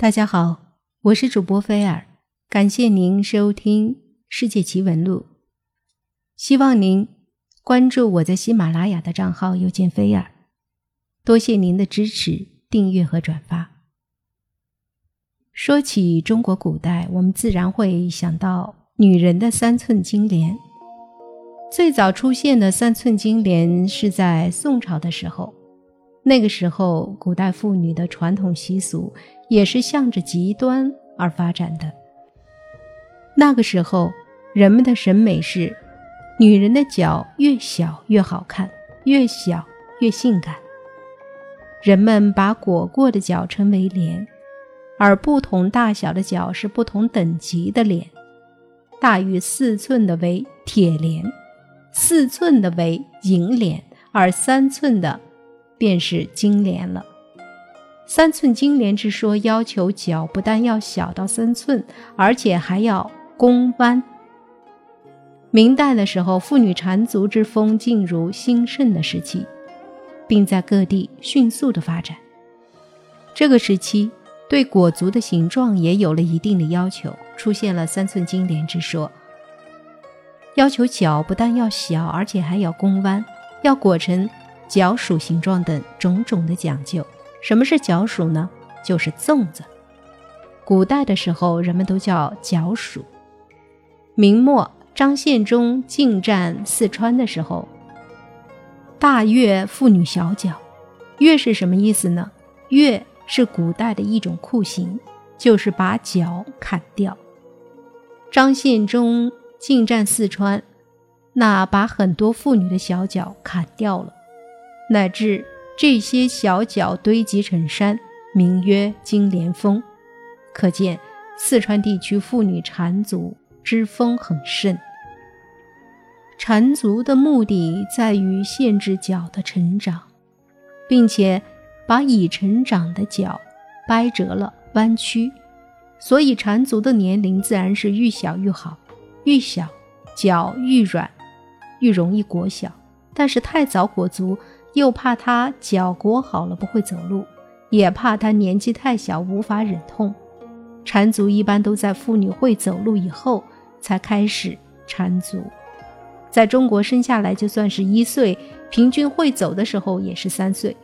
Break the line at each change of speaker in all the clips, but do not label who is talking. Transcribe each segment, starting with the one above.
大家好，我是主播菲尔，感谢您收听《世界奇闻录》。希望您关注我在喜马拉雅的账号“又见菲尔”，多谢您的支持、订阅和转发。说起中国古代，我们自然会想到女人的三寸金莲。最早出现的三寸金莲是在宋朝的时候。那个时候，古代妇女的传统习俗也是向着极端而发展的。那个时候，人们的审美是，女人的脚越小越好看，越小越性感。人们把裹过的脚称为莲，而不同大小的脚是不同等级的莲，大于四寸的为铁莲，四寸的为银莲，而三寸的。便是金莲了。三寸金莲之说，要求脚不但要小到三寸，而且还要弓弯。明代的时候，妇女缠足之风进入兴盛的时期，并在各地迅速的发展。这个时期对裹足的形状也有了一定的要求，出现了三寸金莲之说，要求脚不但要小，而且还要弓弯，要裹成。脚属形状等种种的讲究。什么是脚属呢？就是粽子。古代的时候，人们都叫脚属。明末张献忠进占四川的时候，大越妇女小脚。越是什么意思呢？越是古代的一种酷刑，就是把脚砍掉。张献忠进占四川，那把很多妇女的小脚砍掉了。乃至这些小脚堆积成山，名曰金莲峰。可见四川地区妇女缠足之风很盛。缠足的目的在于限制脚的成长，并且把已成长的脚掰折了、弯曲，所以缠足的年龄自然是愈小愈好，愈小脚愈软，愈容易裹小。但是太早裹足。又怕他脚裹好了不会走路，也怕他年纪太小无法忍痛。缠足一般都在妇女会走路以后才开始缠足。在中国生下来就算是一岁，平均会走的时候也是三岁。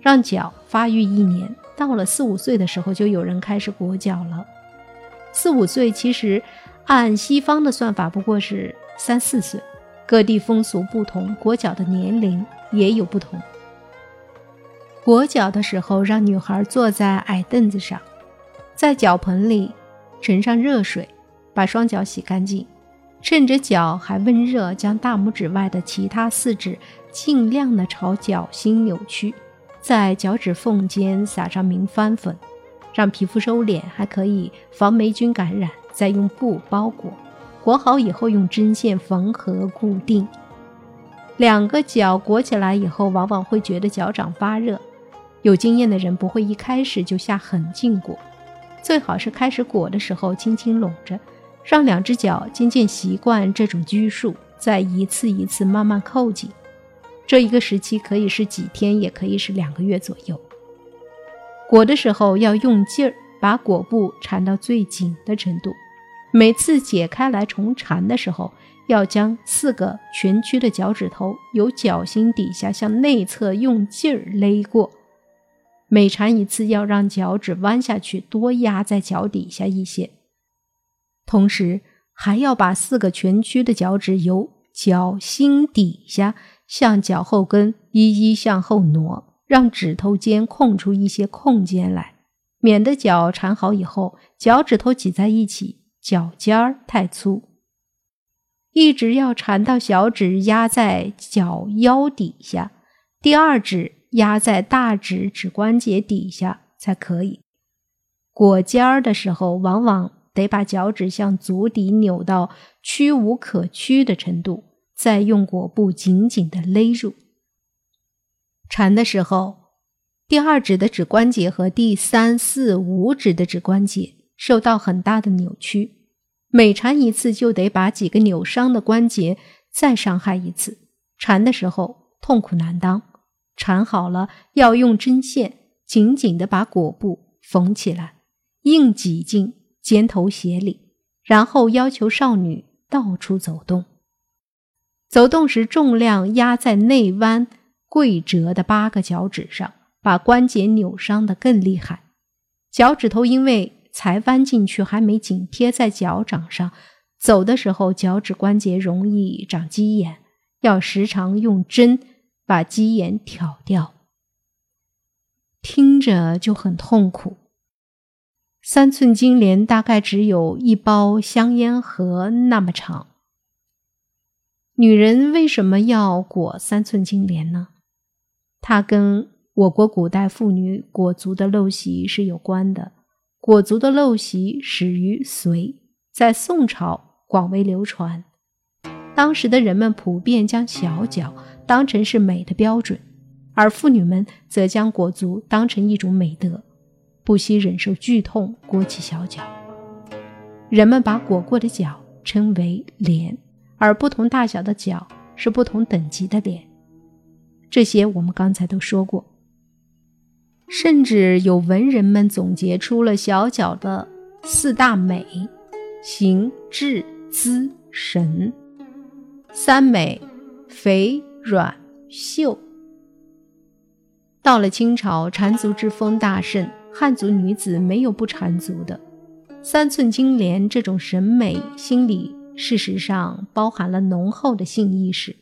让脚发育一年，到了四五岁的时候就有人开始裹脚了。四五岁其实按西方的算法不过是三四岁，各地风俗不同，裹脚的年龄。也有不同。裹脚的时候，让女孩坐在矮凳子上，在脚盆里盛上热水，把双脚洗干净，趁着脚还温热，将大拇指外的其他四指尽量的朝脚心扭曲，在脚趾缝间撒上明矾粉，让皮肤收敛，还可以防霉菌感染。再用布包裹，裹好以后用针线缝合固定。两个脚裹起来以后，往往会觉得脚掌发热。有经验的人不会一开始就下狠劲裹，最好是开始裹的时候轻轻拢着，让两只脚渐渐习惯这种拘束，再一次一次慢慢扣紧。这一个时期可以是几天，也可以是两个月左右。裹的时候要用劲儿，把裹布缠到最紧的程度。每次解开来重缠的时候。要将四个蜷曲的脚趾头由脚心底下向内侧用劲儿勒过，每缠一次要让脚趾弯下去，多压在脚底下一些。同时还要把四个蜷曲的脚趾由脚心底下向脚后跟一一向后挪，让指头间空出一些空间来，免得脚缠好以后脚趾头挤在一起，脚尖儿太粗。一直要缠到小指压在脚腰底下，第二指压在大指指关节底下才可以。裹尖儿的时候，往往得把脚趾向足底扭到屈无可屈的程度，再用裹布紧紧的勒住。缠的时候，第二指的指关节和第三四五指的指关节受到很大的扭曲。每缠一次，就得把几个扭伤的关节再伤害一次。缠的时候痛苦难当，缠好了要用针线紧紧的把裹布缝起来，硬挤进尖头鞋里，然后要求少女到处走动。走动时，重量压在内弯、跪折的八个脚趾上，把关节扭伤的更厉害。脚趾头因为才弯进去，还没紧贴在脚掌上，走的时候脚趾关节容易长鸡眼，要时常用针把鸡眼挑掉。听着就很痛苦。三寸金莲大概只有一包香烟盒那么长。女人为什么要裹三寸金莲呢？它跟我国古代妇女裹足的陋习是有关的。裹足的陋习始于隋，在宋朝广为流传。当时的人们普遍将小脚当成是美的标准，而妇女们则将裹足当成一种美德，不惜忍受剧痛裹起小脚。人们把裹过的脚称为脸。而不同大小的脚是不同等级的脸，这些我们刚才都说过。甚至有文人们总结出了小脚的四大美：形、质、姿、神。三美：肥、软、秀。到了清朝，缠足之风大盛，汉族女子没有不缠足的。三寸金莲这种审美心理。事实上，包含了浓厚的性意识。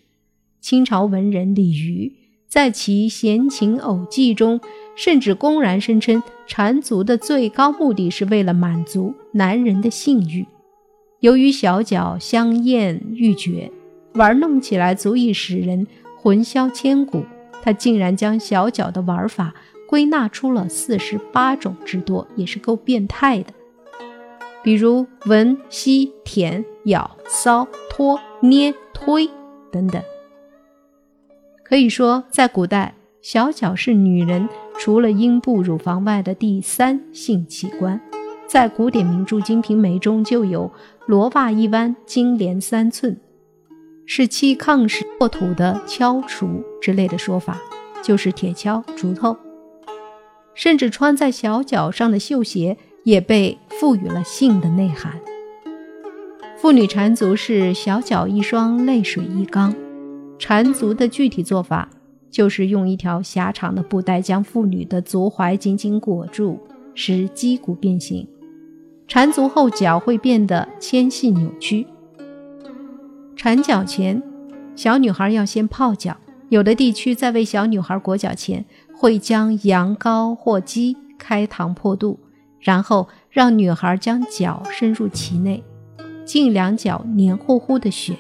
清朝文人李渔在其《闲情偶记》中，甚至公然声称，缠足的最高目的是为了满足男人的性欲。由于小脚香艳欲绝，玩弄起来足以使人魂销千古，他竟然将小脚的玩法归纳出了四十八种之多，也是够变态的。比如闻、吸、舔、咬、搔、拖、捏、推等等。可以说，在古代，小脚是女人除了阴部、乳房外的第三性器官。在古典名著《金瓶梅》中就有“罗袜一弯，金莲三寸”，是砌炕时破土的敲锄之类的说法，就是铁锹、锄头。甚至穿在小脚上的绣鞋。也被赋予了性的内涵。妇女缠足是小脚一双，泪水一缸。缠足的具体做法就是用一条狭长的布带将妇女的足踝紧紧裹住，使肌骨变形。缠足后脚会变得纤细扭曲。缠脚前，小女孩要先泡脚。有的地区在为小女孩裹脚前，会将羊羔或鸡开膛破肚。然后让女孩将脚伸入其内，浸两脚黏糊糊的血。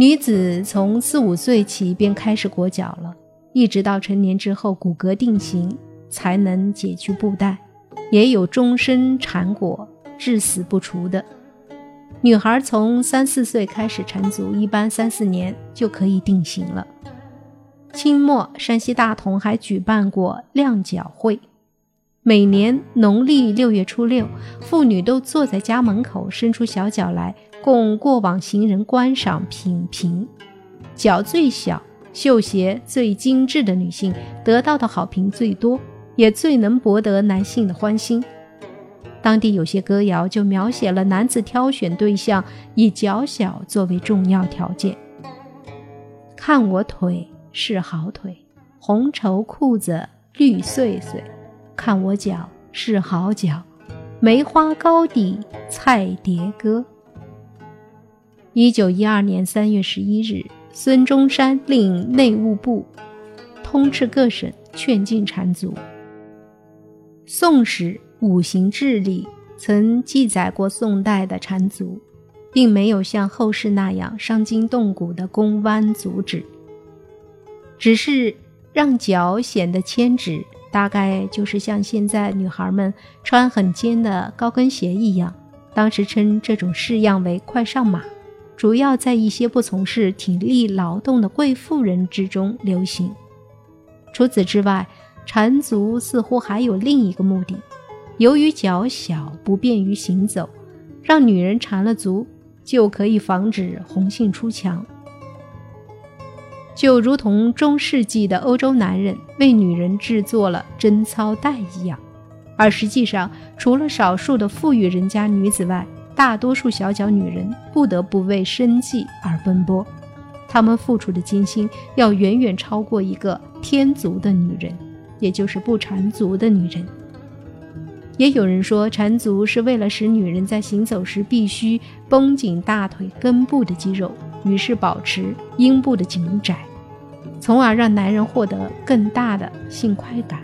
女子从四五岁起便开始裹脚了，一直到成年之后骨骼定型才能解去布带。也有终身缠裹、至死不除的。女孩从三四岁开始缠足，一般三四年就可以定型了。清末山西大同还举办过晾脚会。每年农历六月初六，妇女都坐在家门口，伸出小脚来，供过往行人观赏品评。脚最小、绣鞋最精致的女性，得到的好评最多，也最能博得男性的欢心。当地有些歌谣就描写了男子挑选对象以脚小作为重要条件。看我腿是好腿，红绸裤子绿穗穗。看我脚是好脚，梅花糕底菜碟歌。一九一二年三月十一日，孙中山令内务部通斥各省，劝禁缠足。《宋史·五行志》里曾记载过宋代的缠足，并没有像后世那样伤筋动骨的弓弯足趾，只是让脚显得纤直。大概就是像现在女孩们穿很尖的高跟鞋一样，当时称这种式样为“快上马”，主要在一些不从事体力劳动的贵妇人之中流行。除此之外，缠足似乎还有另一个目的：由于脚小不便于行走，让女人缠了足就可以防止红杏出墙。就如同中世纪的欧洲男人为女人制作了贞操带一样，而实际上，除了少数的富裕人家女子外，大多数小脚女人不得不为生计而奔波，她们付出的艰辛要远远超过一个天族的女人，也就是不缠足的女人。也有人说，缠足是为了使女人在行走时必须绷紧大腿根部的肌肉，于是保持阴部的紧窄，从而让男人获得更大的性快感。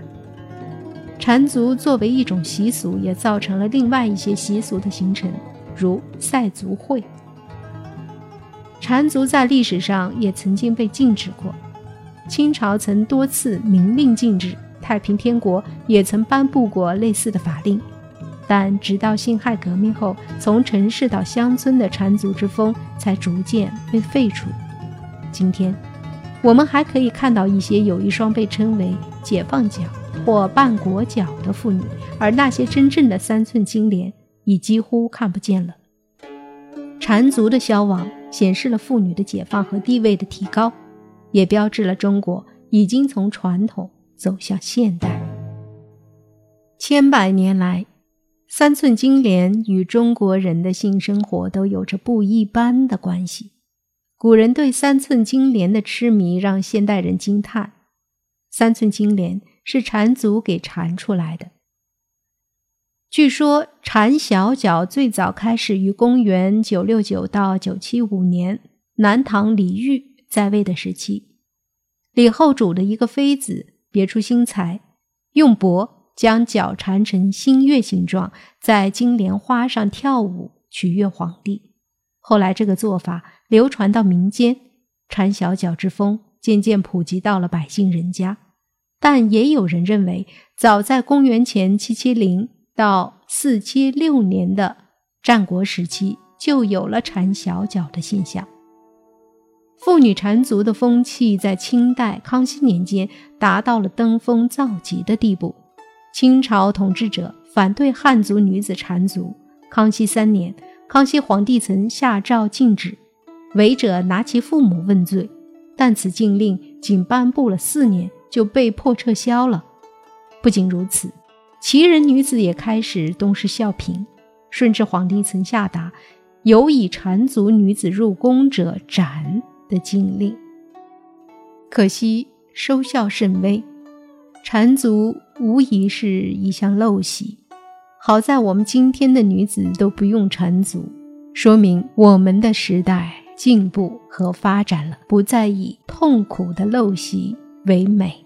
缠足作为一种习俗，也造成了另外一些习俗的形成，如赛足会。缠足在历史上也曾经被禁止过，清朝曾多次明令禁止。太平天国也曾颁布过类似的法令，但直到辛亥革命后，从城市到乡村的缠足之风才逐渐被废除。今天，我们还可以看到一些有一双被称为“解放脚”或“半裹脚”的妇女，而那些真正的三寸金莲已几乎看不见了。缠足的消亡显示了妇女的解放和地位的提高，也标志了中国已经从传统。走向现代，千百年来，三寸金莲与中国人的性生活都有着不一般的关系。古人对三寸金莲的痴迷让现代人惊叹。三寸金莲是缠足给缠出来的。据说缠小脚最早开始于公元九六九到九七五年，南唐李煜在位的时期，李后主的一个妃子。别出心裁，用帛将脚缠成新月形状，在金莲花上跳舞取悦皇帝。后来，这个做法流传到民间，缠小脚之风渐渐普及到了百姓人家。但也有人认为，早在公元前七七零到四七六年的战国时期，就有了缠小脚的现象。妇女缠足的风气在清代康熙年间达到了登峰造极的地步。清朝统治者反对汉族女子缠足。康熙三年，康熙皇帝曾下诏禁止，违者拿其父母问罪。但此禁令仅颁布了四年，就被迫撤销了。不仅如此，齐人女子也开始东施效颦。顺治皇帝曾下达，有以缠足女子入宫者斩。的禁令，可惜收效甚微。缠足无疑是一项陋习，好在我们今天的女子都不用缠足，说明我们的时代进步和发展了，不再以痛苦的陋习为美。